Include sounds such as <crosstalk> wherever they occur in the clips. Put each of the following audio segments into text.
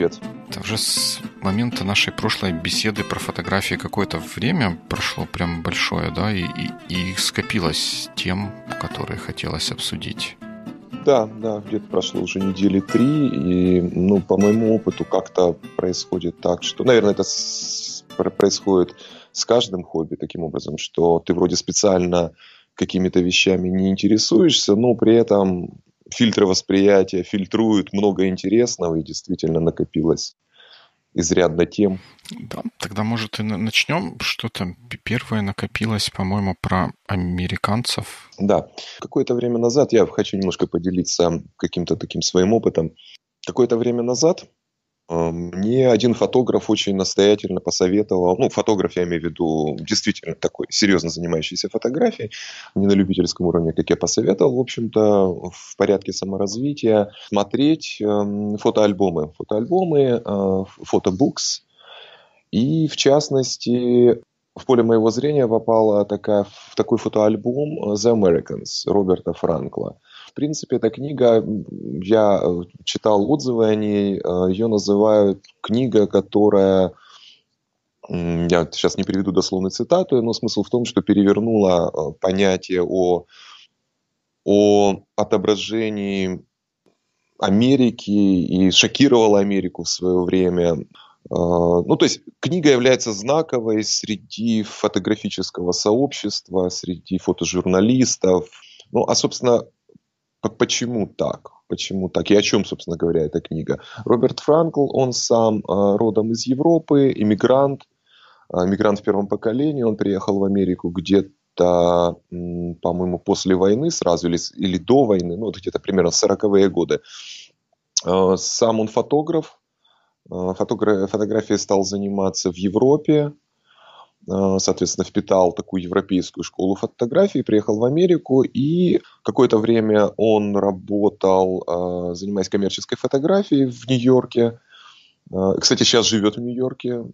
привет. Это уже с момента нашей прошлой беседы про фотографии какое-то время прошло прям большое, да, и, и, и скопилось тем, которые хотелось обсудить. Да, да, где-то прошло уже недели три, и, ну, по моему опыту как-то происходит так, что, наверное, это с, происходит с каждым хобби таким образом, что ты вроде специально какими-то вещами не интересуешься, но при этом фильтры восприятия фильтруют много интересного, и действительно накопилось изрядно тем. Да, тогда, может, и начнем. Что-то первое накопилось, по-моему, про американцев. Да. Какое-то время назад, я хочу немножко поделиться каким-то таким своим опытом. Какое-то время назад мне один фотограф очень настоятельно посоветовал, ну, фотограф я имею в виду действительно такой серьезно занимающийся фотографией, не на любительском уровне, как я посоветовал, в общем-то, в порядке саморазвития, смотреть э, фотоальбомы, фотоальбомы, э, фотобукс, и в частности в поле моего зрения попала такая, в такой фотоальбом The Americans Роберта Франкла – в принципе, эта книга, я э, читал отзывы о ней, э, ее называют книга, которая я сейчас не приведу дословную цитату, но смысл в том, что перевернула э, понятие о, о отображении Америки и шокировала Америку в свое время. Ну, то есть книга является знаковой среди фотографического сообщества, среди фотожурналистов. Ну, а, собственно, Почему так? Почему так? И о чем, собственно говоря, эта книга? Роберт Франкл, он сам э, родом из Европы, иммигрант, иммигрант в первом поколении. Он приехал в Америку где-то, по-моему, после войны сразу или, или до войны, ну, вот где-то примерно в 40-е годы. Э, сам он фотограф, фотограф, фотографией стал заниматься в Европе, соответственно, впитал такую европейскую школу фотографии, приехал в Америку, и какое-то время он работал, э, занимаясь коммерческой фотографией в Нью-Йорке. Э, кстати, сейчас живет в Нью-Йорке.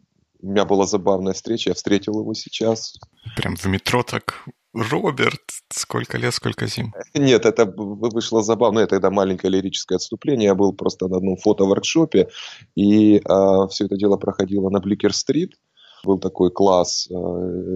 У меня была забавная встреча, я встретил его сейчас. Прям в метро так Роберт, сколько лет, сколько зим? Нет, это вышло забавно. Это тогда маленькое лирическое отступление. Я был просто на одном фото-воркшопе, и э, все это дело проходило на Бликер-стрит был такой класс, э,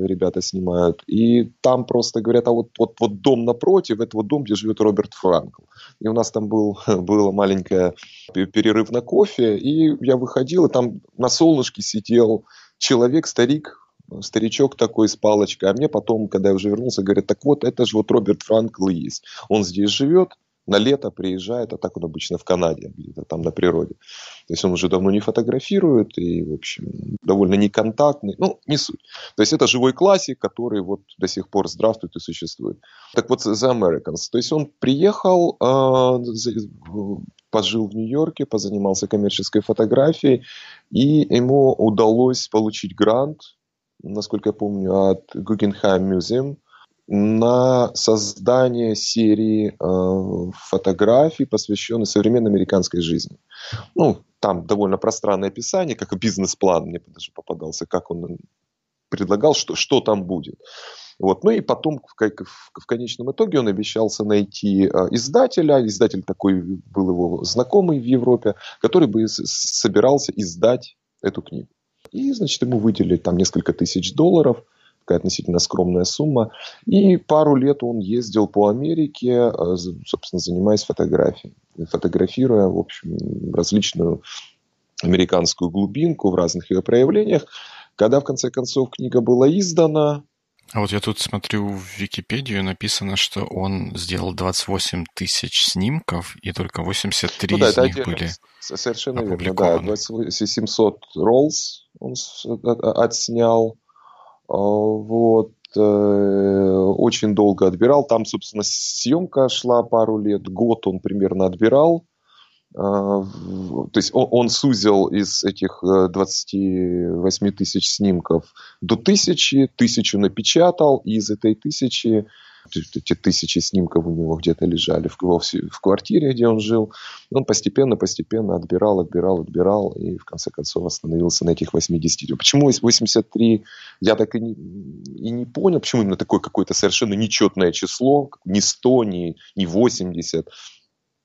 ребята снимают. И там просто говорят, а вот, вот, вот дом напротив, это вот дом, где живет Роберт Франкл. И у нас там был, <laughs> был маленький перерыв на кофе, и я выходил, и там на солнышке сидел человек, старик, старичок такой с палочкой. А мне потом, когда я уже вернулся, говорят, так вот, это же вот Роберт Франкл есть. Он здесь живет, на лето приезжает, а так он обычно в Канаде, где-то там на природе. То есть он уже давно не фотографирует и, в общем, довольно неконтактный. Ну, не суть. То есть это живой классик, который вот до сих пор здравствует и существует. Так вот, The Americans. То есть он приехал, а, пожил в Нью-Йорке, позанимался коммерческой фотографией, и ему удалось получить грант, насколько я помню, от Guggenheim Museum – на создание серии э, фотографий, посвященных современной американской жизни. Ну, там довольно пространное описание, как бизнес-план мне даже попадался, как он предлагал, что, что там будет. Вот. Ну и потом, в, в, в конечном итоге, он обещался найти э, издателя. Издатель такой был его знакомый в Европе, который бы собирался издать эту книгу. И, значит, ему выделили там несколько тысяч долларов – такая относительно скромная сумма. И пару лет он ездил по Америке, э, собственно, занимаясь фотографией. Фотографируя, в общем, различную американскую глубинку в разных ее проявлениях. Когда, в конце концов, книга была издана, а вот я тут смотрю в Википедию, написано, что он сделал 28 тысяч снимков, и только 83 ну, да, из них были Совершенно верно, да. 700 роллс он отснял. А, вот, э, очень долго отбирал. Там, собственно, съемка шла пару лет, год он примерно отбирал. А, то есть он, сузил из этих 28 э, тысяч снимков до тысячи, тысячу напечатал, и из этой тысячи эти тысячи снимков у него где-то лежали в, в квартире, где он жил. Он постепенно, постепенно отбирал, отбирал, отбирал, и в конце концов остановился на этих 80. Почему 83, я так и не, и не понял, почему именно такое какое-то совершенно нечетное число, не 100, не, не 80,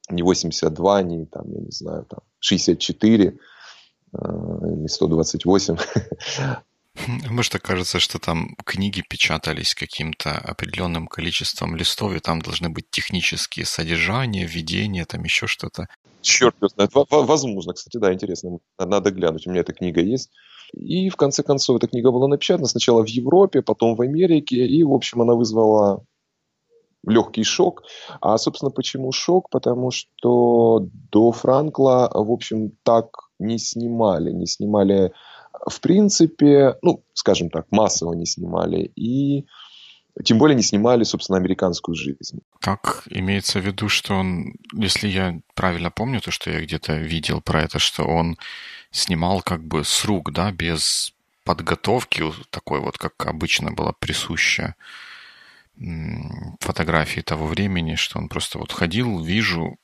не 82, не, там, я не знаю, там, 64. или 128. Может, кажется, что там книги печатались каким-то определенным количеством листов, и там должны быть технические содержания, введения, там еще что-то. Черт знает. Возможно, кстати, да, интересно. Надо глянуть. У меня эта книга есть. И в конце концов эта книга была напечатана сначала в Европе, потом в Америке, и, в общем, она вызвала легкий шок. А, собственно, почему шок? Потому что до Франкла, в общем, так не снимали. Не снимали, в принципе, ну, скажем так, массово не снимали. И тем более не снимали, собственно, американскую жизнь. Как имеется в виду, что он, если я правильно помню, то, что я где-то видел про это, что он снимал как бы с рук, да, без подготовки, такой вот, как обычно было присуще фотографии того времени, что он просто вот ходил, вижу,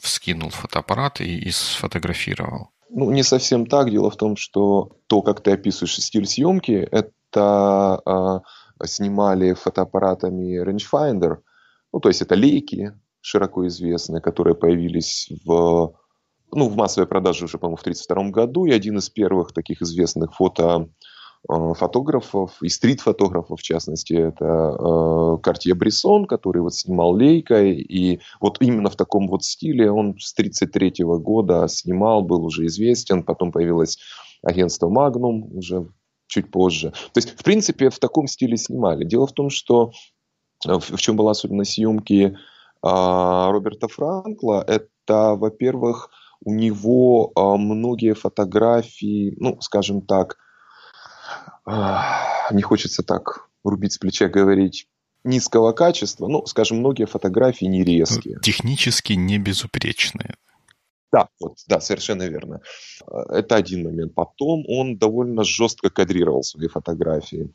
вскинул фотоаппарат и, и сфотографировал. Ну, не совсем так. Дело в том, что то, как ты описываешь стиль съемки, это э, снимали фотоаппаратами rangefinder, ну, то есть это лейки, широко известные, которые появились в, ну, в массовой продаже уже, по-моему, в 1932 году, и один из первых таких известных фото фотографов, и стрит-фотографов, в частности, это Картье Брессон, который вот снимал Лейкой, и вот именно в таком вот стиле он с 1933 года снимал, был уже известен, потом появилось агентство Magnum уже чуть позже. То есть, в принципе, в таком стиле снимали. Дело в том, что э, в чем была особенность съемки а, Роберта Франкла, это, во-первых, у него а, многие фотографии, ну, скажем так, не хочется так рубить с плеча говорить, низкого качества. Ну, скажем, многие фотографии не резкие. Технически не безупречные. Да, вот, да, совершенно верно. Это один момент. Потом он довольно жестко кадрировал свои фотографии.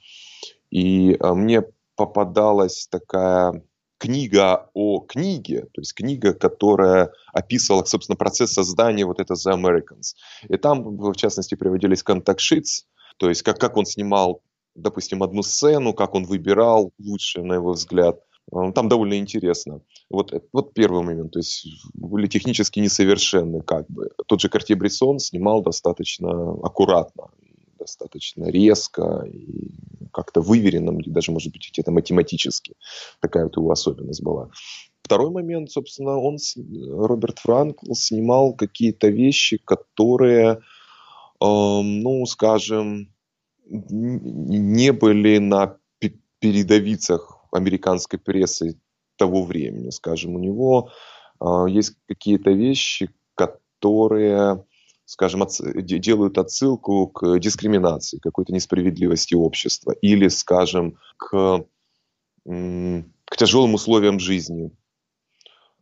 И а, мне попадалась такая книга о книге, то есть книга, которая описывала, собственно, процесс создания вот это The Americans. И там, в частности, приводились контакт-шитс, то есть как, как он снимал, допустим, одну сцену, как он выбирал лучшее, на его взгляд. Э, там довольно интересно. Вот, вот первый момент. То есть были технически несовершенны как бы. Тот же Картье Брессон снимал достаточно аккуратно, достаточно резко и как-то выверенным, или даже, может быть, где-то математически. Такая вот его особенность была. Второй момент, собственно, он, Роберт Франкл, снимал какие-то вещи, которые ну, скажем, не были на передовицах американской прессы того времени, скажем, у него а, есть какие-то вещи, которые, скажем, делают отсылку к дискриминации, какой-то несправедливости общества или, скажем, к, к тяжелым условиям жизни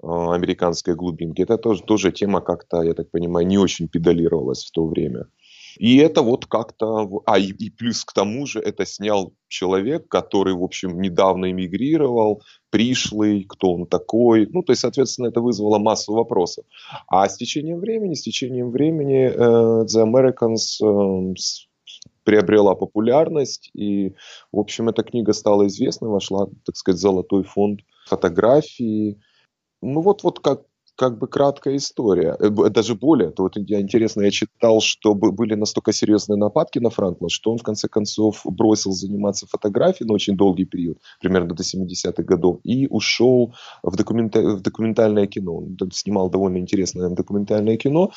а, американской глубинки. Это тоже, тоже тема как-то, я так понимаю, не очень педалировалась в то время. И это вот как-то... А, и, и плюс к тому же это снял человек, который, в общем, недавно эмигрировал, пришлый, кто он такой. Ну, то есть, соответственно, это вызвало массу вопросов. А с течением времени, с течением времени uh, The Americans uh, приобрела популярность, и, в общем, эта книга стала известна, вошла, так сказать, в золотой фонд фотографии. Ну вот, вот как как бы краткая история. Э, даже более, то вот интересно, я читал, что были настолько серьезные нападки на Франкла, что он в конце концов бросил заниматься фотографией на очень долгий период, примерно до 70-х годов, и ушел в, документа... в документальное кино. Он снимал довольно интересное документальное кино,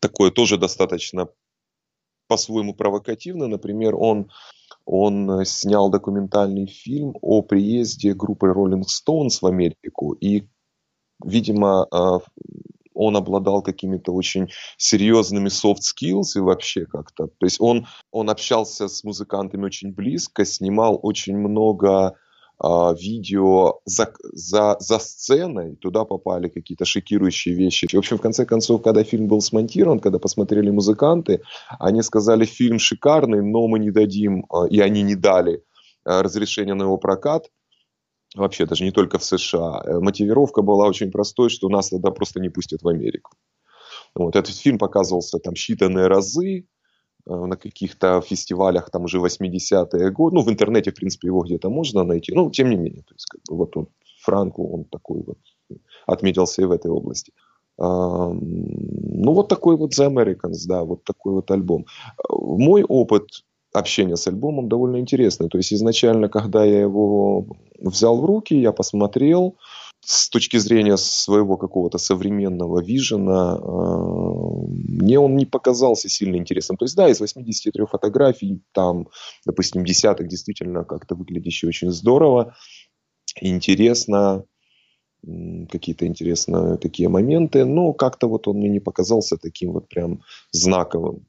такое тоже достаточно по-своему провокативно. Например, он он снял документальный фильм о приезде группы Rolling Stones в Америку и видимо, а, он обладал какими-то очень серьезными soft skills и вообще как-то. То есть он, он общался с музыкантами очень близко, снимал очень много э, видео за, за, за сценой, туда попали какие-то шокирующие вещи. В общем, в конце концов, когда фильм был смонтирован, когда посмотрели музыканты, они сказали, фильм шикарный, но мы не дадим, э, и они не дали разрешения на его прокат вообще даже не только в США. Э, мотивировка была очень простой, что нас тогда просто не пустят в Америку. Вот. Этот фильм показывался там считанные разы э, на каких-то фестивалях там уже 80-е годы. Ну, в интернете, в принципе, его где-то можно найти. Но, тем не менее, то есть, как бы, вот он, Франкл, он такой вот отметился и в этой области. Ну, вот такой вот The Americans, да, вот такой вот альбом. Мой опыт общения с альбомом довольно интересный. То есть изначально, когда я его взял в руки, я посмотрел, с точки зрения своего какого-то современного вижена, э, мне он не показался сильно интересным. То есть, да, из 83 фотографий, там, допустим, десяток действительно как-то выглядящие очень здорово, интересно, какие-то интересные такие моменты, но как-то вот он мне не показался таким вот прям знаковым.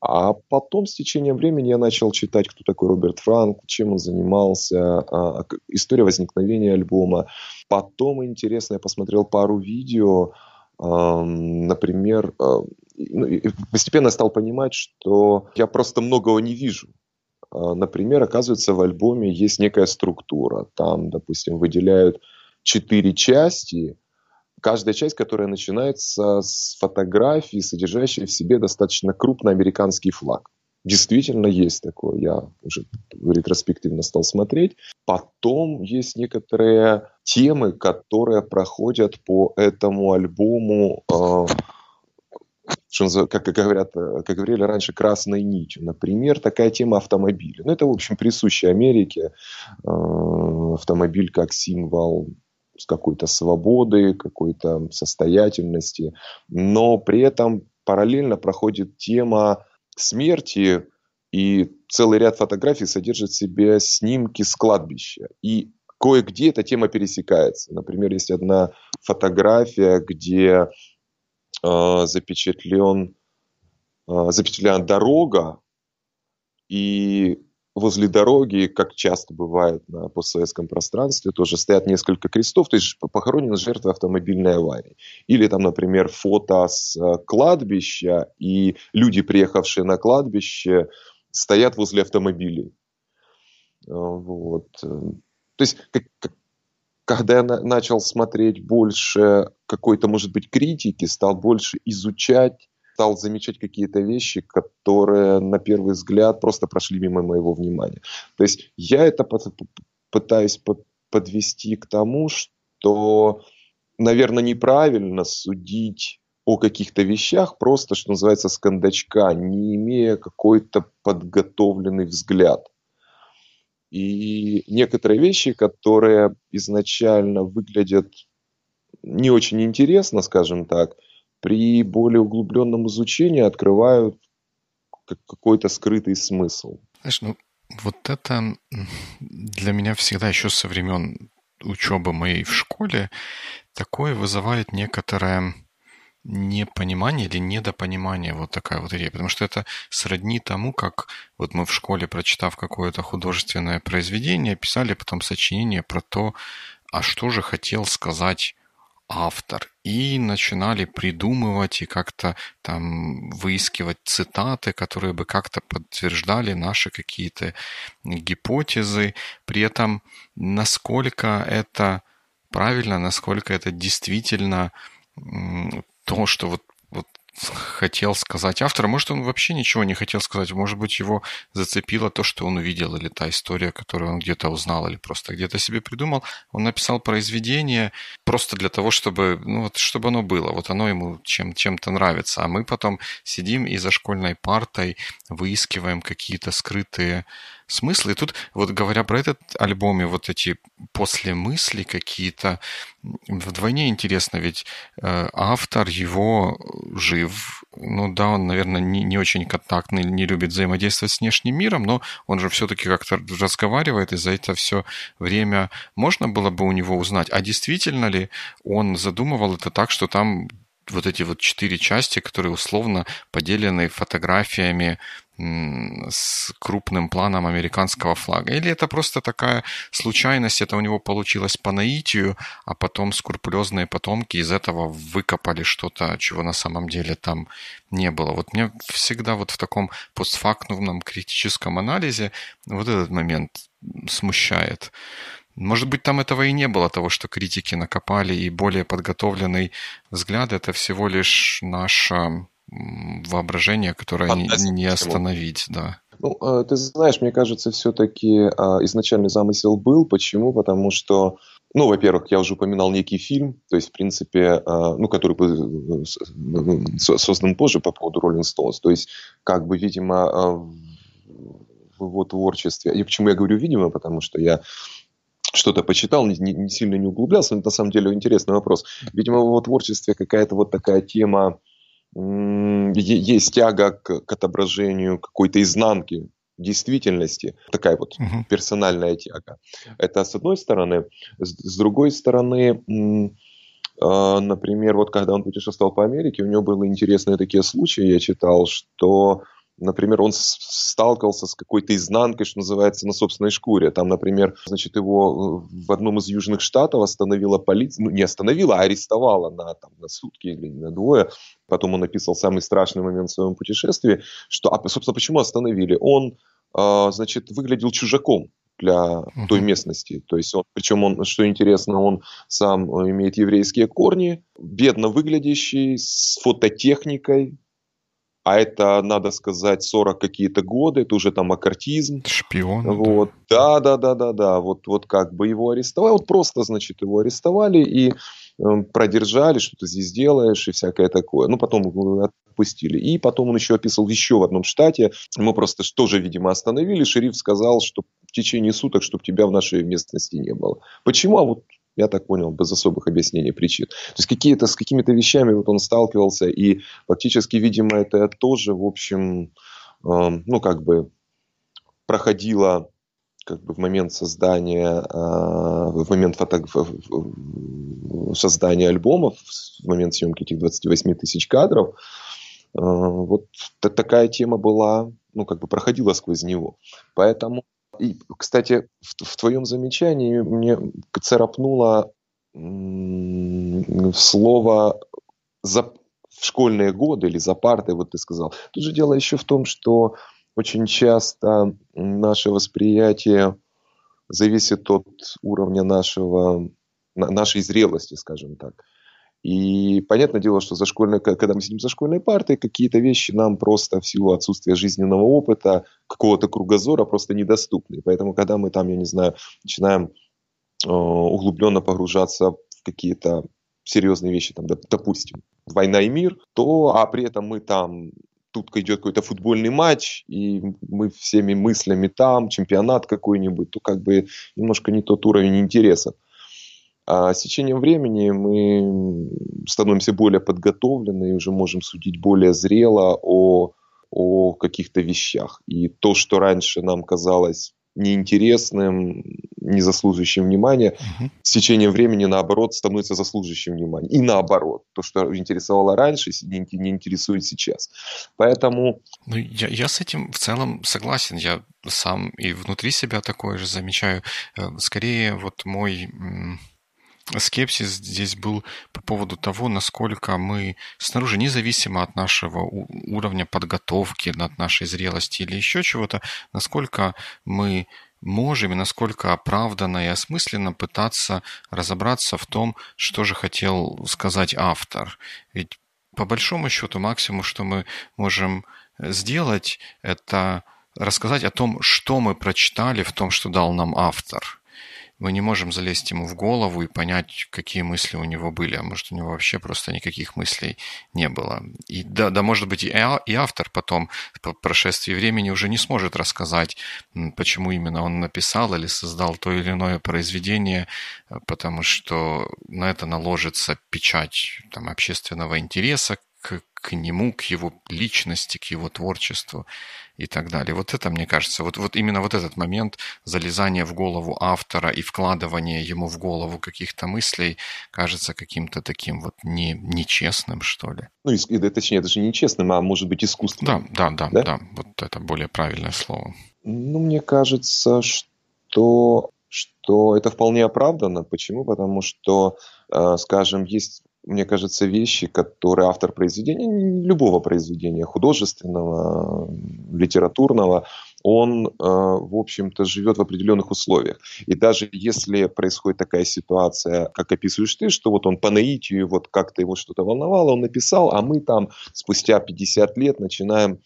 А потом, с течением времени, я начал читать, кто такой Роберт Франк, чем он занимался, а, история возникновения альбома. Потом, интересно, я посмотрел пару видео, например, а, ну, постепенно стал понимать, что я просто многого не вижу. А, например, оказывается, в альбоме есть некая структура. Там, допустим, выделяют четыре части, каждая часть, которая начинается с фотографии, содержащей в себе достаточно крупный американский флаг. Действительно есть такое. Я уже ретроспективно стал смотреть. Потом есть некоторые темы, которые проходят по этому альбому, э, как, как, говорят, как говорили раньше, красной нитью. Например, такая тема автомобиля. Ну, это, в общем, присуще Америке. Э, автомобиль как символ с какой-то свободы, какой-то состоятельности, но при этом параллельно проходит тема смерти, и целый ряд фотографий содержит в себе снимки с кладбища. И кое-где эта тема пересекается. Например, есть одна фотография, где э, запечатлен, э, запечатлена дорога, и возле дороги, как часто бывает на постсоветском пространстве, тоже стоят несколько крестов, то есть похоронены жертвы автомобильной аварии. Или там, например, фото с э, кладбища, и люди, приехавшие на кладбище, стоят возле автомобилей. Э, вот. То есть, как, как, когда я на, начал смотреть больше какой-то, может быть, критики, стал больше изучать стал замечать какие-то вещи, которые на первый взгляд просто прошли мимо моего внимания. То есть я это пытаюсь подвести к тому, что, наверное, неправильно судить о каких-то вещах просто, что называется, с кондачка, не имея какой-то подготовленный взгляд. И некоторые вещи, которые изначально выглядят не очень интересно, скажем так, при более углубленном изучении открывают какой-то скрытый смысл. Знаешь, ну вот это для меня всегда еще со времен учебы моей в школе такое вызывает некоторое непонимание или недопонимание вот такая вот идея. Потому что это сродни тому, как вот мы в школе, прочитав какое-то художественное произведение, писали потом сочинение про то, а что же хотел сказать автор. И начинали придумывать и как-то там выискивать цитаты, которые бы как-то подтверждали наши какие-то гипотезы. При этом насколько это правильно, насколько это действительно то, что вот хотел сказать автор. Может, он вообще ничего не хотел сказать. Может быть, его зацепило то, что он увидел, или та история, которую он где-то узнал, или просто где-то себе придумал. Он написал произведение просто для того, чтобы, ну, вот, чтобы оно было. Вот оно ему чем, чем-то нравится. А мы потом сидим и за школьной партой выискиваем какие-то скрытые смысл. И тут, вот говоря про этот альбом и вот эти после мысли какие-то, вдвойне интересно, ведь э, автор его жив. Ну да, он, наверное, не, не очень контактный, не любит взаимодействовать с внешним миром, но он же все-таки как-то разговаривает, и за это все время можно было бы у него узнать, а действительно ли он задумывал это так, что там вот эти вот четыре части, которые условно поделены фотографиями с крупным планом американского флага? Или это просто такая случайность, это у него получилось по наитию, а потом скрупулезные потомки из этого выкопали что-то, чего на самом деле там не было? Вот мне всегда вот в таком постфактумном критическом анализе вот этот момент смущает. Может быть, там этого и не было, того, что критики накопали, и более подготовленный взгляд – это всего лишь наша воображение, которое не, не остановить, да. Ну, э, ты знаешь, мне кажется, все-таки а, изначальный замысел был. Почему? Потому что ну, во-первых, я уже упоминал некий фильм, то есть, в принципе, ну, который был создан позже по поводу Rolling Stones. То есть, как бы, видимо, в его творчестве. И почему я говорю видимо, потому что я что-то почитал, не, не сильно не углублялся, но это на самом деле интересный вопрос. Видимо, в его творчестве какая-то вот такая тема, есть тяга к, к отображению какой-то изнанки действительности, такая вот угу. персональная тяга. Это с одной стороны. С, с другой стороны, э, например, вот когда он путешествовал по Америке, у него были интересные такие случаи, я читал, что Например, он сталкивался с какой-то изнанкой, что называется, на собственной шкуре. Там, например, значит, его э, в одном из южных штатов остановила полиция, ну, не остановила, а арестовала на, там, на сутки или на двое. Потом он описал самый страшный момент в своем путешествии, что, а, собственно, почему остановили? Он, э, значит, выглядел чужаком для той местности. То есть он, причем он, что интересно, он сам имеет еврейские корни, бедно выглядящий, с фототехникой, а это, надо сказать, 40 какие-то годы, это уже там аккартизм. Шпион. Вот. Да, да, да, да, да. Вот, вот как бы его арестовали, вот просто, значит, его арестовали и э, продержали, что ты здесь делаешь и всякое такое. Ну, потом отпустили. И потом он еще описывал еще в одном штате, мы просто тоже, видимо, остановили, шериф сказал, что в течение суток, чтобы тебя в нашей местности не было. Почему? А вот я так понял, без особых объяснений причин. То есть какие-то, с какими-то вещами вот он сталкивался, и фактически, видимо, это тоже, в общем, э, ну, как бы проходило как бы в момент создания, э, в момент фото, создания альбомов, в момент съемки этих 28 тысяч кадров, э, вот такая тема была, ну, как бы проходила сквозь него. Поэтому и, кстати, в, в твоем замечании мне царапнуло слово за, в школьные годы или за партой, вот ты сказал. Тут же дело еще в том, что очень часто наше восприятие зависит от уровня нашего, нашей зрелости, скажем так. И понятное дело, что за школьной, когда мы сидим за школьной партой, какие-то вещи нам просто в силу отсутствия жизненного опыта, какого-то кругозора просто недоступны. Поэтому, когда мы там, я не знаю, начинаем э, углубленно погружаться в какие-то серьезные вещи, там, допустим, война и мир, то, а при этом мы там тут идет какой-то футбольный матч, и мы всеми мыслями там, чемпионат какой-нибудь, то как бы немножко не тот уровень интересов. А с течением времени мы становимся более подготовлены и уже можем судить более зрело о, о каких-то вещах. И то, что раньше нам казалось неинтересным, не заслуживающим внимания, угу. с течением времени, наоборот, становится заслуживающим внимания. И наоборот, то, что интересовало раньше, не, не интересует сейчас. Поэтому... Ну, я, я с этим в целом согласен. Я сам и внутри себя такое же замечаю. Э, скорее, вот мой скепсис здесь был по поводу того, насколько мы снаружи, независимо от нашего уровня подготовки, от нашей зрелости или еще чего-то, насколько мы можем и насколько оправданно и осмысленно пытаться разобраться в том, что же хотел сказать автор. Ведь по большому счету максимум, что мы можем сделать, это рассказать о том, что мы прочитали в том, что дал нам автор – мы не можем залезть ему в голову и понять, какие мысли у него были, а может у него вообще просто никаких мыслей не было. И да, да может быть и, а, автор потом по прошествии времени уже не сможет рассказать, почему именно он написал или создал то или иное произведение, потому что на это наложится печать там, общественного интереса к, к нему, к его личности, к его творчеству и так далее. Вот это, мне кажется, вот, вот именно вот этот момент залезания в голову автора и вкладывания ему в голову каких-то мыслей кажется каким-то таким вот не, нечестным, что ли. Ну, и, точнее, это же нечестным, а может быть искусственным. Да, да, да, да, да, вот это более правильное слово. Ну, мне кажется, что, что это вполне оправдано. Почему? Потому что, э, скажем, есть мне кажется, вещи, которые автор произведения, любого произведения, художественного, литературного, он, э, в общем-то, живет в определенных условиях. И даже если происходит такая ситуация, как описываешь ты, что вот он по наитию, вот как-то его что-то волновало, он написал, а мы там спустя 50 лет начинаем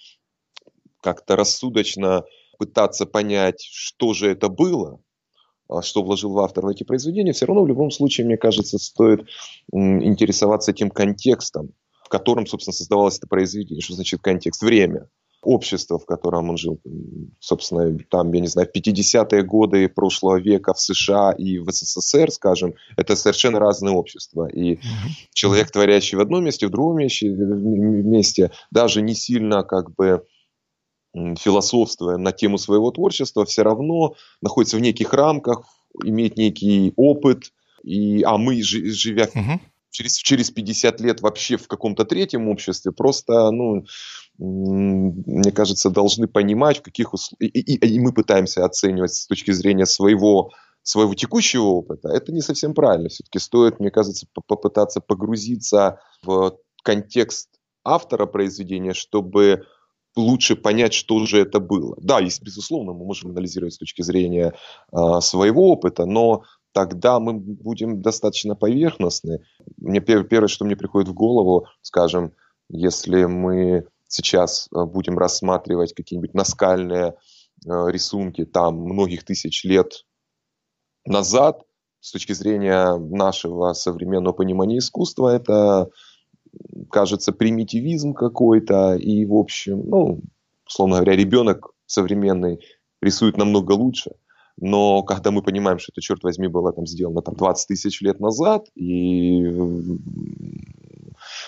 как-то рассудочно пытаться понять, что же это было, что вложил в автор в эти произведения, все равно в любом случае, мне кажется, стоит интересоваться тем контекстом, в котором, собственно, создавалось это произведение. Что значит контекст? Время общество, в котором он жил. Собственно, там, я не знаю, в 50-е годы прошлого века в США и в СССР, скажем, это совершенно разные общества. И человек, творящий в одном месте, в другом месте, месте даже не сильно как бы философствуя на тему своего творчества, все равно находится в неких рамках, имеет некий опыт, и, а мы, живя угу. через, через 50 лет вообще в каком-то третьем обществе, просто, ну, мне кажется, должны понимать, в каких условиях, и, и, и мы пытаемся оценивать с точки зрения своего, своего текущего опыта, это не совсем правильно. Все-таки стоит, мне кажется, попытаться погрузиться в контекст автора произведения, чтобы лучше понять, что же это было. Да, есть, безусловно, мы можем анализировать с точки зрения э, своего опыта, но тогда мы будем достаточно поверхностны. Мне первое, что мне приходит в голову, скажем, если мы сейчас э, будем рассматривать какие-нибудь наскальные э, рисунки там многих тысяч лет назад, с точки зрения нашего современного понимания искусства, это кажется примитивизм какой-то, и, в общем, ну, условно говоря, ребенок современный рисует намного лучше. Но когда мы понимаем, что это, черт возьми, было там сделано там, 20 тысяч лет назад, и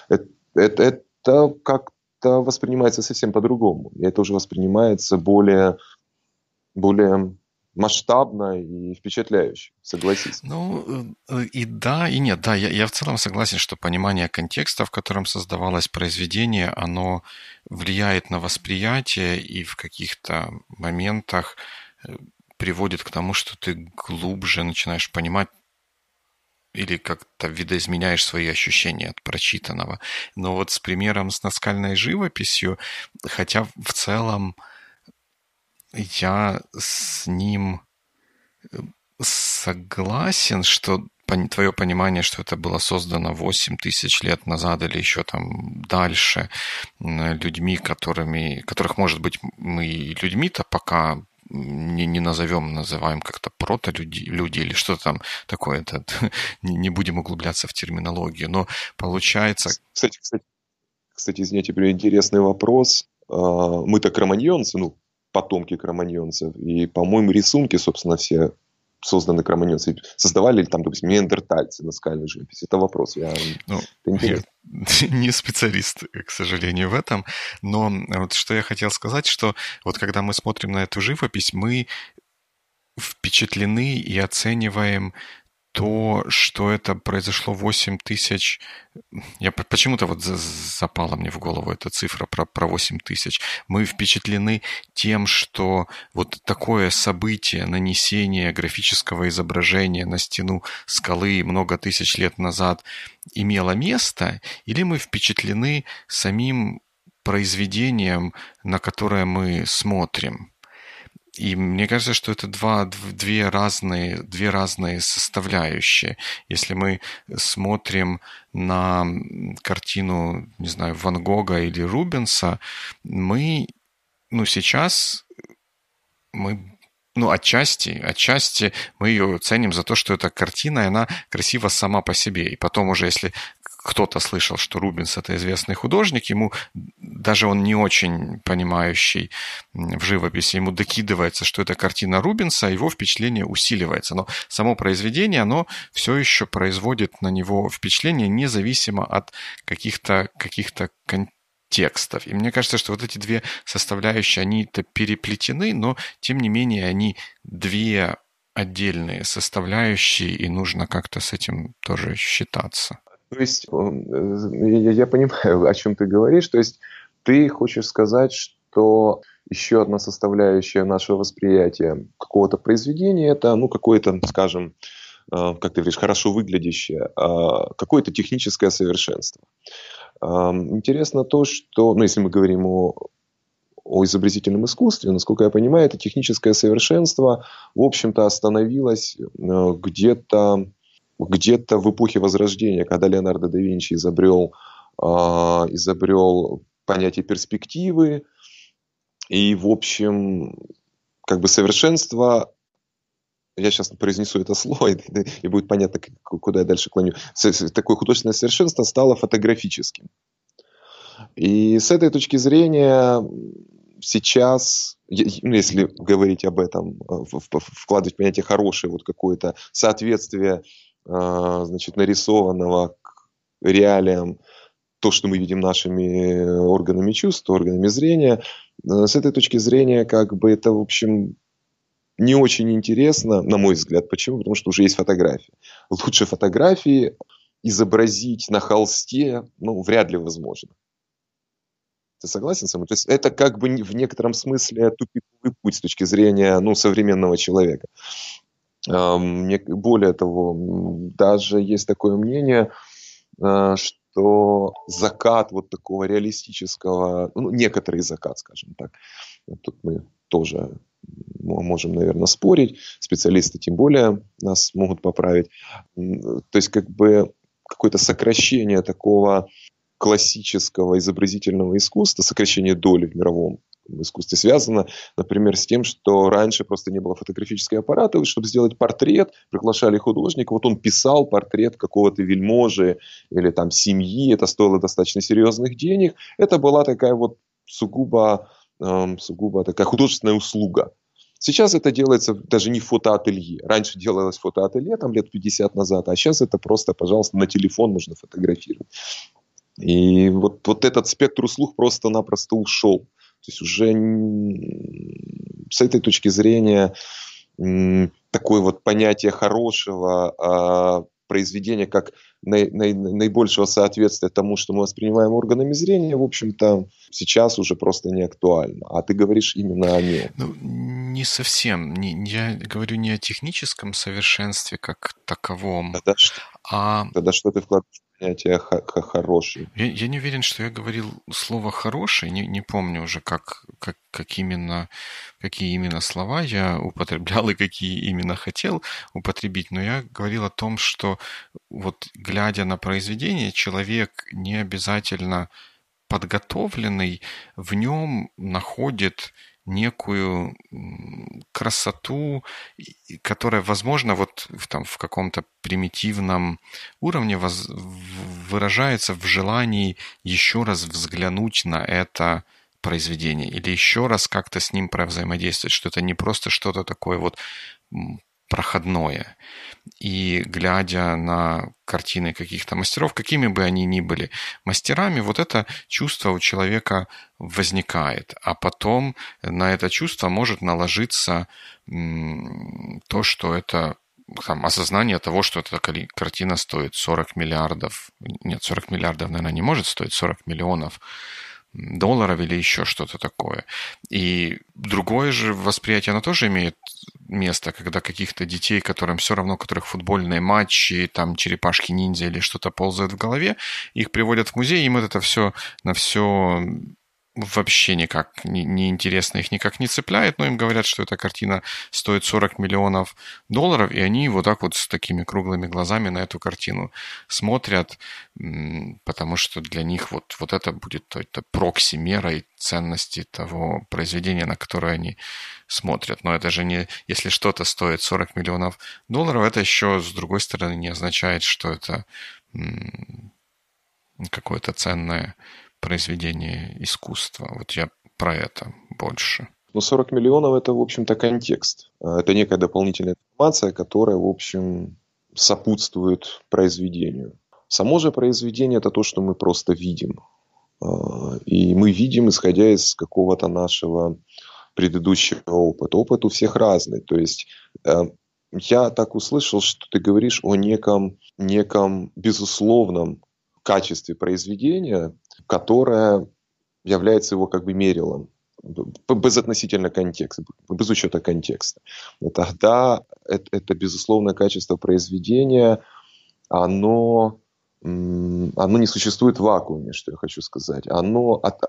это, это, это как это воспринимается совсем по-другому. Это уже воспринимается более, более масштабно и впечатляюще, согласись. Ну, э, и да, и нет. Да, я, я в целом согласен, что понимание контекста, в котором создавалось произведение, оно влияет на восприятие и в каких-то моментах э, приводит к тому, что ты глубже начинаешь понимать или как-то видоизменяешь свои ощущения от прочитанного. Но вот с примером с наскальной живописью, хотя в целом я с ним э, согласен, что твое понимание, что это было создано 8 тысяч лет назад или еще там дальше людьми, которыми, которых, может быть, мы людьми-то пока не, не назовем, называем как-то прото-люди люди или что-то там такое. Это, <laughs> не, не будем углубляться в терминологию. Но получается... Кстати, кстати, кстати извините, интересный вопрос. А, мы-то кроманьонцы, ну, потомки кроманьонцев. И, по-моему, рисунки, собственно, все созданы кроманьонцы, создавали ли там, допустим, неандертальцы наскальную живопись? Это вопрос. Я, ну, это я <laughs> не специалист, к сожалению, в этом, но вот что я хотел сказать, что вот когда мы смотрим на эту живопись, мы впечатлены и оцениваем то, что это произошло 8 тысяч... Я почему-то вот запала мне в голову эта цифра про, про 8 тысяч. Мы впечатлены тем, что вот такое событие, нанесение графического изображения на стену скалы много тысяч лет назад имело место, или мы впечатлены самим произведением, на которое мы смотрим. И мне кажется, что это два, две, разные, две разные составляющие. Если мы смотрим на картину, не знаю, Ван Гога или Рубенса, мы, ну, сейчас мы ну, отчасти, отчасти мы ее ценим за то, что эта картина, и она красива сама по себе. И потом уже, если кто-то слышал, что Рубинс это известный художник, ему даже он не очень понимающий в живописи, ему докидывается, что это картина Рубинса, его впечатление усиливается. Но само произведение, оно все еще производит на него впечатление независимо от каких-то каких контекстов. И мне кажется, что вот эти две составляющие, они-то переплетены, но тем не менее они две отдельные составляющие, и нужно как-то с этим тоже считаться. То есть я, я понимаю, о чем ты говоришь. То есть ты хочешь сказать, что еще одна составляющая нашего восприятия какого-то произведения это, ну, какое-то, скажем, э, как ты говоришь, хорошо выглядящее, а, какое-то техническое совершенство. Интересно то, что, ну, если мы говорим о, о изобразительном искусстве, насколько я понимаю, это техническое совершенство, в общем-то, остановилось э, где-то где-то в эпохе Возрождения, когда Леонардо да Винчи изобрел, э, изобрел понятие перспективы, и, в общем, как бы совершенство я сейчас произнесу это слово, <laughs> и, и будет понятно, куда я дальше клоню. Такое художественное совершенство стало фотографическим. И с этой точки зрения сейчас, ну, если говорить об этом, э, вкладывать понятие хорошее, вот какое-то соответствие а, значит, нарисованного к реалиям, то, что мы видим нашими органами чувств, органами зрения, э, с этой точки зрения, как бы это, в общем, не очень интересно, на мой взгляд. Почему? Потому что уже есть фотографии. Лучше фотографии изобразить на холсте, ну, вряд ли возможно. Ты согласен со мной? То есть это как бы в некотором смысле тупиковый путь с точки зрения ну, современного человека. Более того, даже есть такое мнение, а, что закат вот такого реалистического, ну, некоторый закат, скажем так, тут мы тоже можем, наверное, спорить, специалисты тем более нас могут поправить. То есть как бы какое-то сокращение такого классического изобразительного искусства, сокращение доли в мировом искусстве связано, например, с тем, что раньше просто не было фотографического аппарата, и чтобы сделать портрет, приглашали художника, вот он писал портрет какого-то вельможи или там семьи, это стоило достаточно серьезных денег, это была такая вот сугубо, эм, сугубо такая художественная услуга. Сейчас это делается даже не в фотоателье. Раньше делалось фотоателье, там лет 50 назад, а сейчас это просто, пожалуйста, на телефон можно фотографировать. И вот, вот этот спектр услуг просто-напросто ушел. То есть уже с этой точки зрения такое вот понятие хорошего а, произведения как наибольшего соответствия тому, что мы воспринимаем органами зрения, в общем-то, сейчас уже просто не актуально. А ты говоришь именно о нем. Ну, не совсем. Не, я говорю не о техническом совершенстве как таковом, тогда что, а... Тогда что ты вкладываешь понятие хороший. Я, я не уверен, что я говорил слово хороший, не, не помню уже, как, как, как именно, какие именно слова я употреблял <laughs> и какие именно хотел употребить, но я говорил о том, что вот глядя на произведение, человек не обязательно подготовленный в нем находит некую красоту, которая, возможно, вот там, в каком-то примитивном уровне выражается в желании еще раз взглянуть на это произведение или еще раз как-то с ним взаимодействовать, что это не просто что-то такое вот проходное. И глядя на картины каких-то мастеров, какими бы они ни были мастерами, вот это чувство у человека возникает. А потом на это чувство может наложиться то, что это там, осознание того, что эта картина стоит 40 миллиардов, нет, 40 миллиардов, наверное, не может стоить, 40 миллионов долларов или еще что-то такое. И другое же восприятие, оно тоже имеет место, когда каких-то детей, которым все равно, которых футбольные матчи, там черепашки-ниндзя или что-то ползает в голове, их приводят в музей, им это все на все вообще никак не, не интересно, их никак не цепляет, но им говорят, что эта картина стоит 40 миллионов долларов, и они вот так вот с такими круглыми глазами на эту картину смотрят, потому что для них вот, вот это будет это прокси мерой ценности того произведения, на которое они смотрят. Но это же не, если что-то стоит 40 миллионов долларов, это еще, с другой стороны, не означает, что это какое-то ценное произведение искусства. Вот я про это больше. Ну, 40 миллионов – это, в общем-то, контекст. А, это некая дополнительная информация, которая, в общем, сопутствует произведению. Само же произведение – это то, что мы просто видим. А, и мы видим, исходя из какого-то нашего предыдущего опыта. Опыт у всех разный. То есть э, я так услышал, что ты говоришь о неком, неком безусловном качестве произведения, которое является его как бы мерилом безотносительно контекста, без учета контекста. Тогда это, это безусловно качество произведения, оно, оно не существует в вакууме, что я хочу сказать. Оно от,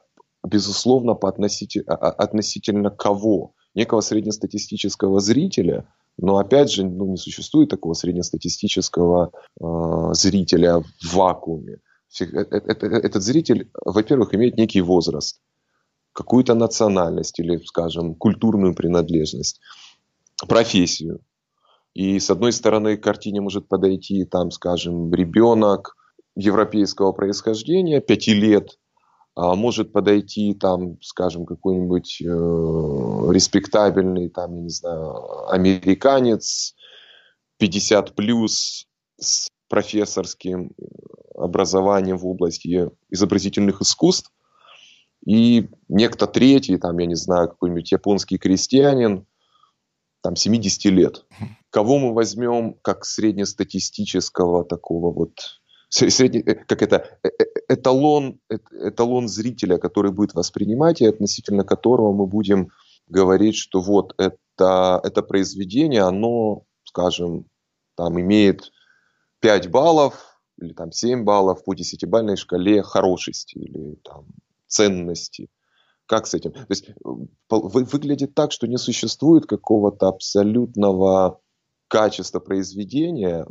безусловно по относительно, относительно кого? Некого среднестатистического зрителя, но опять же ну, не существует такого среднестатистического э, зрителя в вакууме. Э, э, этот зритель, во-первых, имеет некий возраст, какую-то национальность или, скажем, культурную принадлежность, профессию. И с одной стороны к картине может подойти, там, скажем, ребенок европейского происхождения, пяти лет, а может подойти там, скажем, какой-нибудь э, респектабельный, там, я не знаю, американец, 50 плюс с профессорским образованием в области изобразительных искусств, и некто третий, там, я не знаю, какой-нибудь японский крестьянин, там, 70 лет. Кого мы возьмем как среднестатистического такого вот средний, э, как это, э, э, эталон, эталон зрителя, который будет воспринимать и относительно которого мы будем говорить, что вот это, это произведение, оно, скажем, там имеет 5 баллов или там 7 баллов по десятибальной шкале хорошести или там ценности. Как с этим? То есть выглядит так, что не существует какого-то абсолютного качества произведения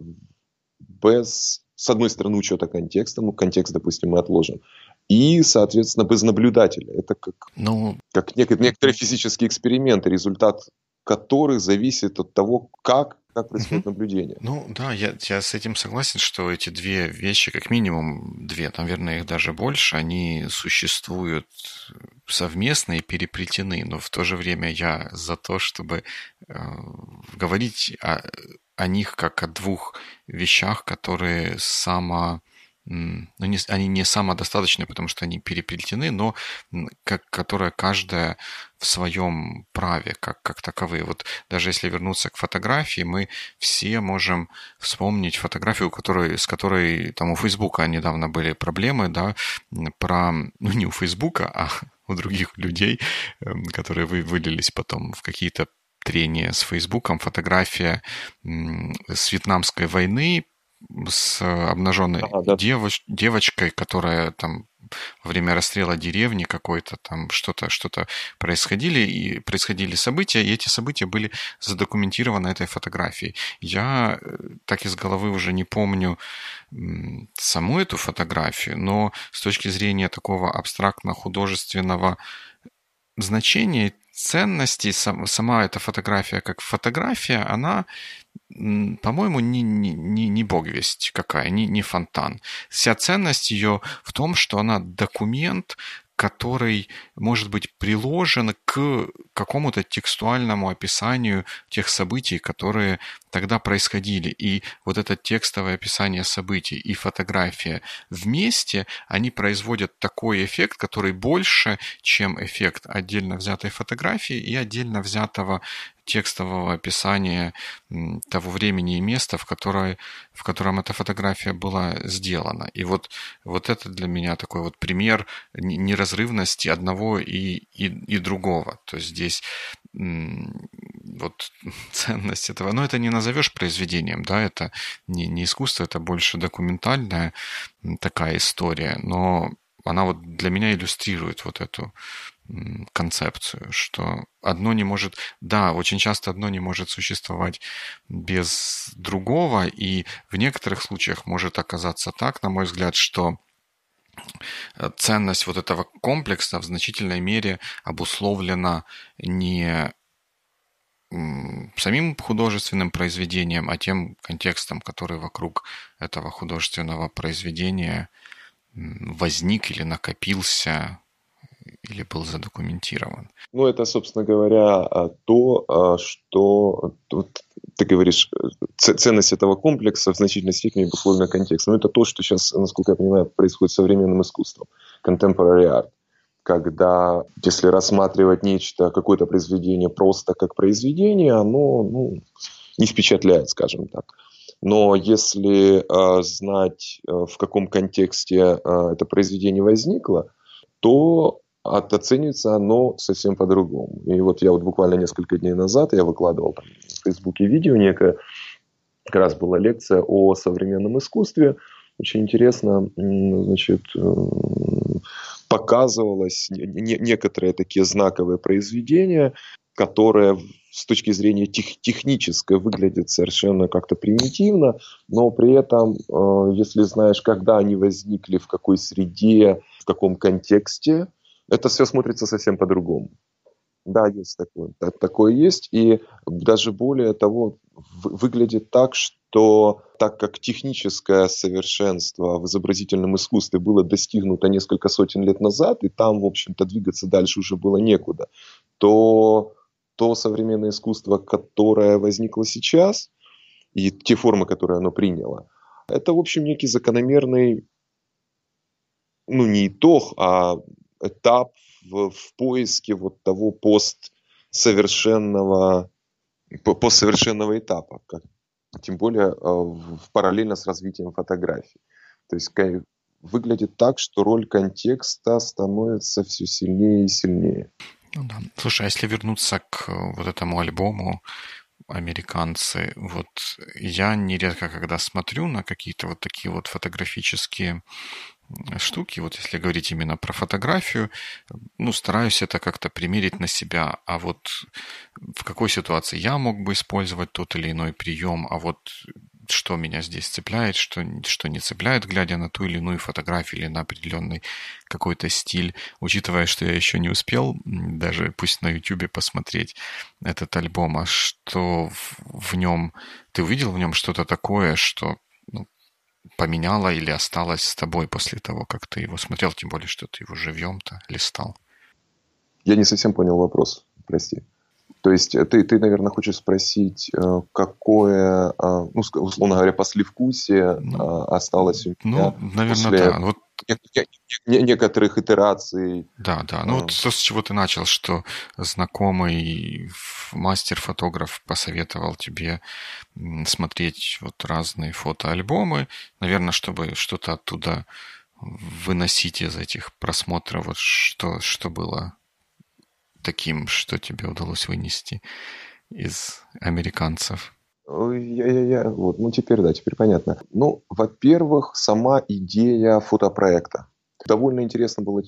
без, с одной стороны, учета контекста, ну, контекст, допустим, мы отложим, и, соответственно, без наблюдателя. Это как, ну... как некоторые физические эксперименты, результат которых зависит от того, как как происходит угу. наблюдение. Ну да, я, я с этим согласен, что эти две вещи, как минимум две, наверное, их даже больше, они существуют совместно и переплетены, но в то же время я за то, чтобы э, говорить о, о них как о двух вещах, которые само ну, не, они не самодостаточны, потому что они переплетены, но как, которая каждая в своем праве, как, как таковые. Вот даже если вернуться к фотографии, мы все можем вспомнить фотографию, которой, с которой там у Фейсбука недавно были проблемы, да, про, ну не у Фейсбука, а у других людей, эм, которые вы, вылились потом в какие-то трения с Фейсбуком, фотография с вьетнамской войны, с обнаженной ага, да. девоч, девочкой, которая там во время расстрела деревни какой-то там что-то что-то происходили и происходили события, и эти события были задокументированы этой фотографией. Я э, так из головы уже не помню саму эту фотографию, но с точки зрения такого абстрактно-художественного значения ценности сама эта фотография как фотография, она по-моему, не, не, не, не бог весть какая, не, не фонтан. Вся ценность ее в том, что она документ, который может быть приложен к какому-то текстуальному описанию тех событий, которые тогда происходили. И вот это текстовое описание событий и фотография вместе, они производят такой эффект, который больше, чем эффект отдельно взятой фотографии и отдельно взятого текстового описания того времени и места, в, которой, в котором эта фотография была сделана. И вот, вот это для меня такой вот пример неразрывности одного и, и, и другого. То есть здесь вот <laughs> ценность этого, но это не назовешь произведением, да, это не, не искусство, это больше документальная такая история, но она вот для меня иллюстрирует вот эту концепцию, что одно не может, да, очень часто одно не может существовать без другого, и в некоторых случаях может оказаться так, на мой взгляд, что ценность вот этого комплекса в значительной мере обусловлена не самим художественным произведением, а тем контекстом, который вокруг этого художественного произведения возник или накопился, или был задокументирован. Ну, это, собственно говоря, а, то, а, что ты говоришь, ценность этого комплекса в значительной степени обусловлена контекстом. Но это то, что сейчас, насколько я понимаю, происходит с современным искусством. Contemporary art когда, если рассматривать нечто, какое-то произведение просто как произведение, оно ну, не впечатляет, скажем так. Но если э, знать, э, в каком контексте э, это произведение возникло, то оценивается оно совсем по-другому. И вот я вот буквально несколько дней назад я выкладывал там в Фейсбуке видео некое, как раз была лекция о современном искусстве. Очень интересно, значит, э, показывалось не, некоторые такие знаковые произведения, которые с точки зрения тех, технической выглядят совершенно как-то примитивно, но при этом, э, если знаешь, когда они возникли, в какой среде, в каком контексте, это все смотрится совсем по-другому. Да, есть такое. Такое есть. И даже более того, выглядит так, что так как техническое совершенство в изобразительном искусстве было достигнуто несколько сотен лет назад, и там, в общем-то, двигаться дальше уже было некуда, то то современное искусство, которое возникло сейчас, и те формы, которые оно приняло, это, в общем, некий закономерный, ну, не итог, а этап в, в поиске вот того постсовершенного, постсовершенного этапа, как, тем более э, в, параллельно с развитием фотографий. То есть выглядит так, что роль контекста становится все сильнее и сильнее. Ну да. Слушай, а если вернуться к вот этому альбому американцы, вот я нередко, когда смотрю на какие-то вот такие вот фотографические штуки, вот если говорить именно про фотографию, ну, стараюсь это как-то примерить на себя. А вот в какой ситуации я мог бы использовать тот или иной прием, а вот что меня здесь цепляет, что, что не цепляет, глядя на ту или иную фотографию или на определенный какой-то стиль, учитывая, что я еще не успел даже пусть на YouTube посмотреть этот альбом, а что в, в нем, ты увидел в нем что-то такое, что поменяло или осталось с тобой после того, как ты его смотрел, тем более, что ты его живьем-то листал? Я не совсем понял вопрос, прости. То есть э, ты, ты, наверное, хочешь спросить, э, какое, э, ну, условно говоря, послевкусие ну, осталось у меня Ну, наверное, после да. Вот... некоторых итераций. Да, да. Ну, вот то, с чего ты начал, что знакомый мастер-фотограф посоветовал тебе смотреть вот разные фотоальбомы, наверное, чтобы что-то оттуда выносить из этих просмотров, вот что, что было таким, что тебе удалось вынести из американцев? Я-я-я, вот, ну теперь да, теперь понятно. Ну, во-первых, сама идея фотопроекта. Довольно интересно было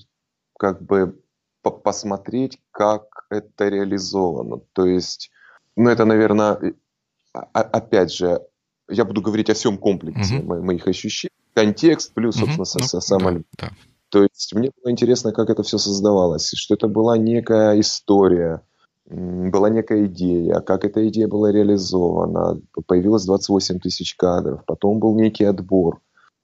как бы посмотреть, как это реализовано. То есть, ну это, наверное, опять же, я буду говорить о всем комплексе mm-hmm. моих ощущений. Контекст плюс, собственно, mm-hmm. ну, сам да, да. То есть мне было интересно, как это все создавалось, что это была некая история, была некая идея, как эта идея была реализована, появилось 28 тысяч кадров, потом был некий отбор,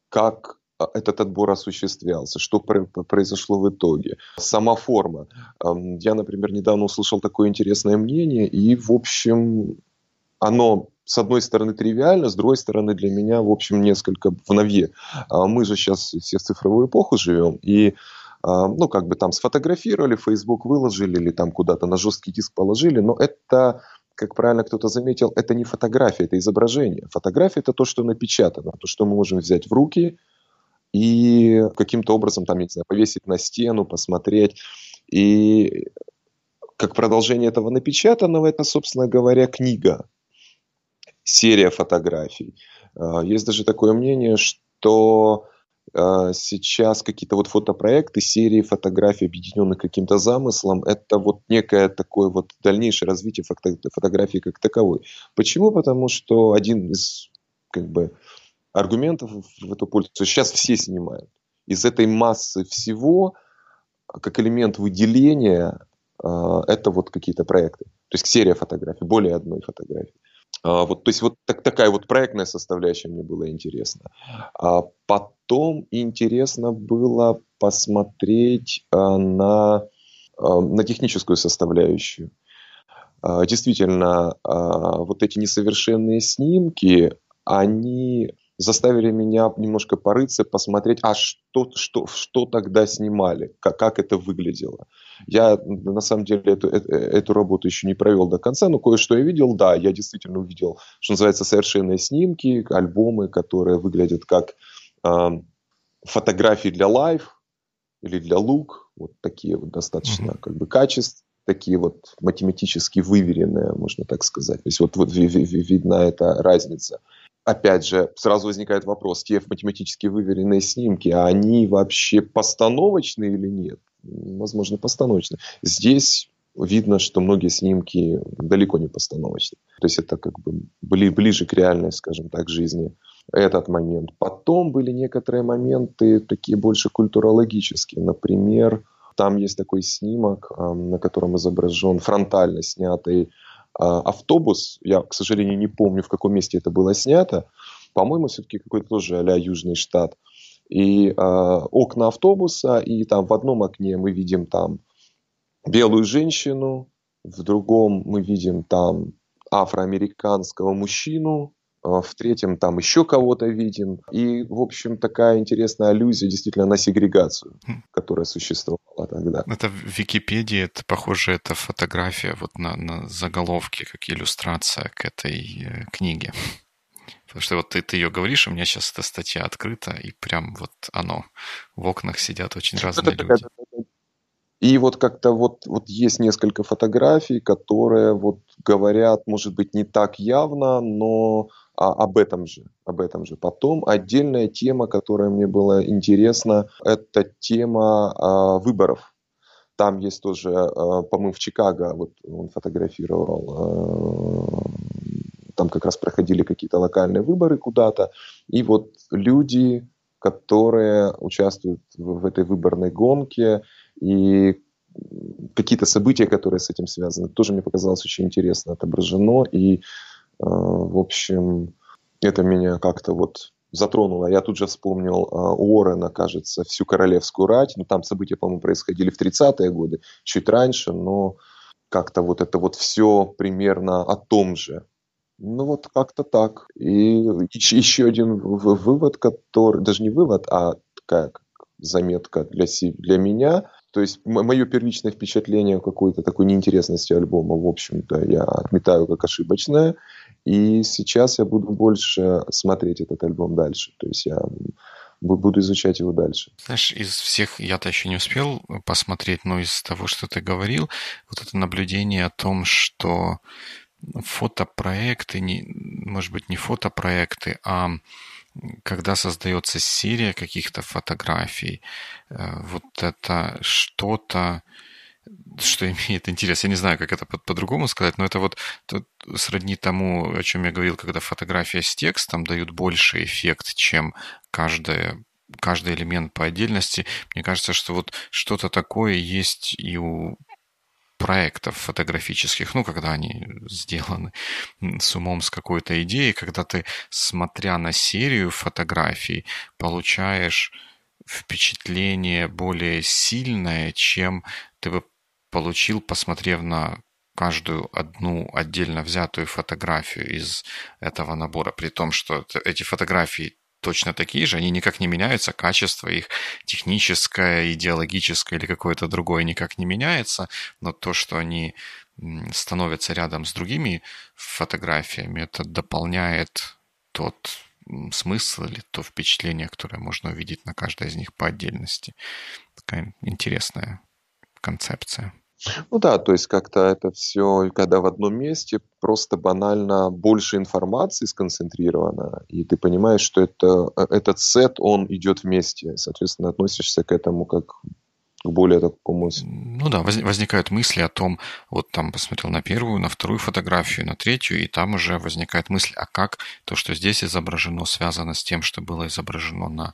как а, этот отбор осуществлялся, что произошло в итоге, сама форма. Я, например, недавно услышал такое интересное мнение, и, в общем, оно с одной стороны тривиально, с другой стороны для меня, в общем, несколько в новье. А мы же сейчас все в цифровую эпоху живем, и ну, как бы там сфотографировали, Facebook выложили или там куда-то на жесткий диск положили, но это, как правильно кто-то заметил, это не фотография, это изображение. Фотография это то, что напечатано, то, что мы можем взять в руки и каким-то образом там, я не знаю, повесить на стену, посмотреть. И как продолжение этого напечатанного, это, собственно говоря, книга серия фотографий. А, есть даже такое мнение, что сейчас какие-то вот фотопроекты, серии фотографий, объединенных каким-то замыслом, это вот некое такое вот дальнейшее развитие фотографии как таковой. Почему? Потому что один из как бы аргументов в эту пользу, сейчас все снимают. Из этой массы всего, как элемент выделения, а, это вот какие-то проекты. То есть серия фотографий, более одной фотографии. А, вот, то есть вот так, такая вот проектная составляющая мне была интересна. А потом интересно было посмотреть а, на, а, на техническую составляющую. Действительно, вот эти несовершенные снимки, они заставили меня немножко порыться, посмотреть, а что, что, что тогда снимали, как, как это выглядело. Я на самом деле эту, эту, эту работу еще не провел до конца, но кое-что я видел, да, я действительно увидел, что называется, совершенные снимки, альбомы, которые выглядят как э, фотографии для Life или для Look, вот такие вот достаточно mm-hmm. как бы качеств, такие вот математически выверенные, можно так сказать. То есть вот, вот видна эта разница опять же, сразу возникает вопрос, те математически выверенные снимки, а они вообще постановочные или нет? Возможно, постановочные. Здесь видно, что многие снимки далеко не постановочные. То есть это как бы были ближе к реальной, скажем так, жизни этот момент. Потом были некоторые моменты такие больше культурологические. Например, Там есть такой снимок, на котором изображен фронтально снятый а, автобус. Я, к сожалению, не помню, в каком месте это было снято. По-моему, все-таки какой-то тоже а Южный штат. И э, окна автобуса, и там в одном окне мы видим там белую женщину, в другом мы видим там афроамериканского мужчину, а, в третьем там еще кого-то видим. И, в общем, такая интересная аллюзия действительно на сегрегацию, хм. которая существовала тогда. Это в Википедии, это, похоже, это фотография вот на, на заголовке, как иллюстрация к этой э, книге. Потому что вот ты, ты ее говоришь, у меня сейчас эта статья открыта, и прям вот оно. В окнах сидят очень разные это, люди. И вот как-то вот, вот есть несколько фотографий, которые вот говорят, может быть, не так явно, но а, об этом же, об этом же. Потом отдельная тема, которая мне была интересна, это тема а, выборов. Там есть тоже, а, по-моему, в Чикаго, вот он фотографировал, а, там как раз проходили какие-то локальные выборы куда-то, и вот люди, которые участвуют в, в этой выборной гонке, и какие-то события, которые с этим связаны, тоже мне показалось очень интересно отображено. И, э, в общем, это меня как-то вот затронуло. Я тут же вспомнил э, Уоррена, кажется, всю королевскую рать. Ну, там события, по-моему, происходили в 30-е годы, чуть раньше, но как-то вот это вот все примерно о том же. Ну вот как-то так. И еще один вывод, который, даже не вывод, а такая заметка для, для меня. То есть мое первичное впечатление какой-то такой неинтересности альбома, в общем-то, я отметаю как ошибочное. И сейчас я буду больше смотреть этот альбом дальше. То есть я буду изучать его дальше. Знаешь, из всех я-то еще не успел посмотреть, но из того, что ты говорил, вот это наблюдение о том, что фотопроекты, не, может быть, не фотопроекты, а когда создается серия каких-то фотографий, э, вот это что-то, что имеет интерес. Я не знаю, как это по-другому сказать, но это вот сродни тому, о чем я говорил, когда фотография с текстом дают больше эффект, чем каждая каждый элемент по отдельности. Мне кажется, что вот что-то такое есть и у проектов фотографических, ну, когда они сделаны с умом, с какой-то идеей, когда ты, смотря на серию фотографий, получаешь впечатление более сильное, чем ты бы получил, посмотрев на каждую одну отдельно взятую фотографию из этого набора, при том, что эти фотографии точно такие же, они никак не меняются, качество их техническое, идеологическое или какое-то другое никак не меняется, но то, что они становятся рядом с другими фотографиями, это дополняет тот смысл или то впечатление, которое можно увидеть на каждой из них по отдельности. Такая интересная концепция. Ну да, то есть как-то это все, когда в одном месте просто банально больше информации сконцентрировано, и ты понимаешь, что это, э, этот сет, он идет вместе, соответственно, относишься к этому как к более такому... Ну да, возникают мысли о том, вот там посмотрел на первую, на вторую фотографию, на третью, и там уже возникает мысль, а как то, что здесь изображено, связано с тем, что было изображено на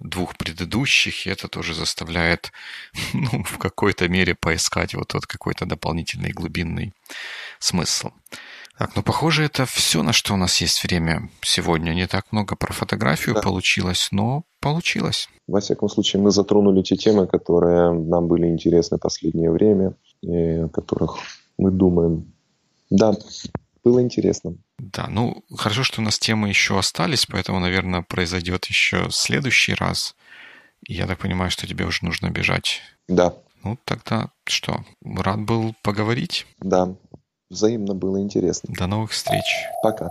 двух предыдущих, и это тоже заставляет <laughs> ну, в какой-то мере поискать вот тот какой-то дополнительный глубинный смысл. Так, ну, похоже, это все, на что у нас есть время сегодня. Не так много про фотографию да. получилось, но получилось. Во всяком случае, мы затронули те темы, которые нам были интересны в последнее время, и о которых мы думаем. Да, было интересно. Да, ну хорошо, что у нас темы еще остались, поэтому, наверное, произойдет еще следующий раз. Я так понимаю, что тебе уже нужно бежать. Да. Ну, тогда что? Рад был поговорить? Да, взаимно было интересно. До новых встреч. Пока.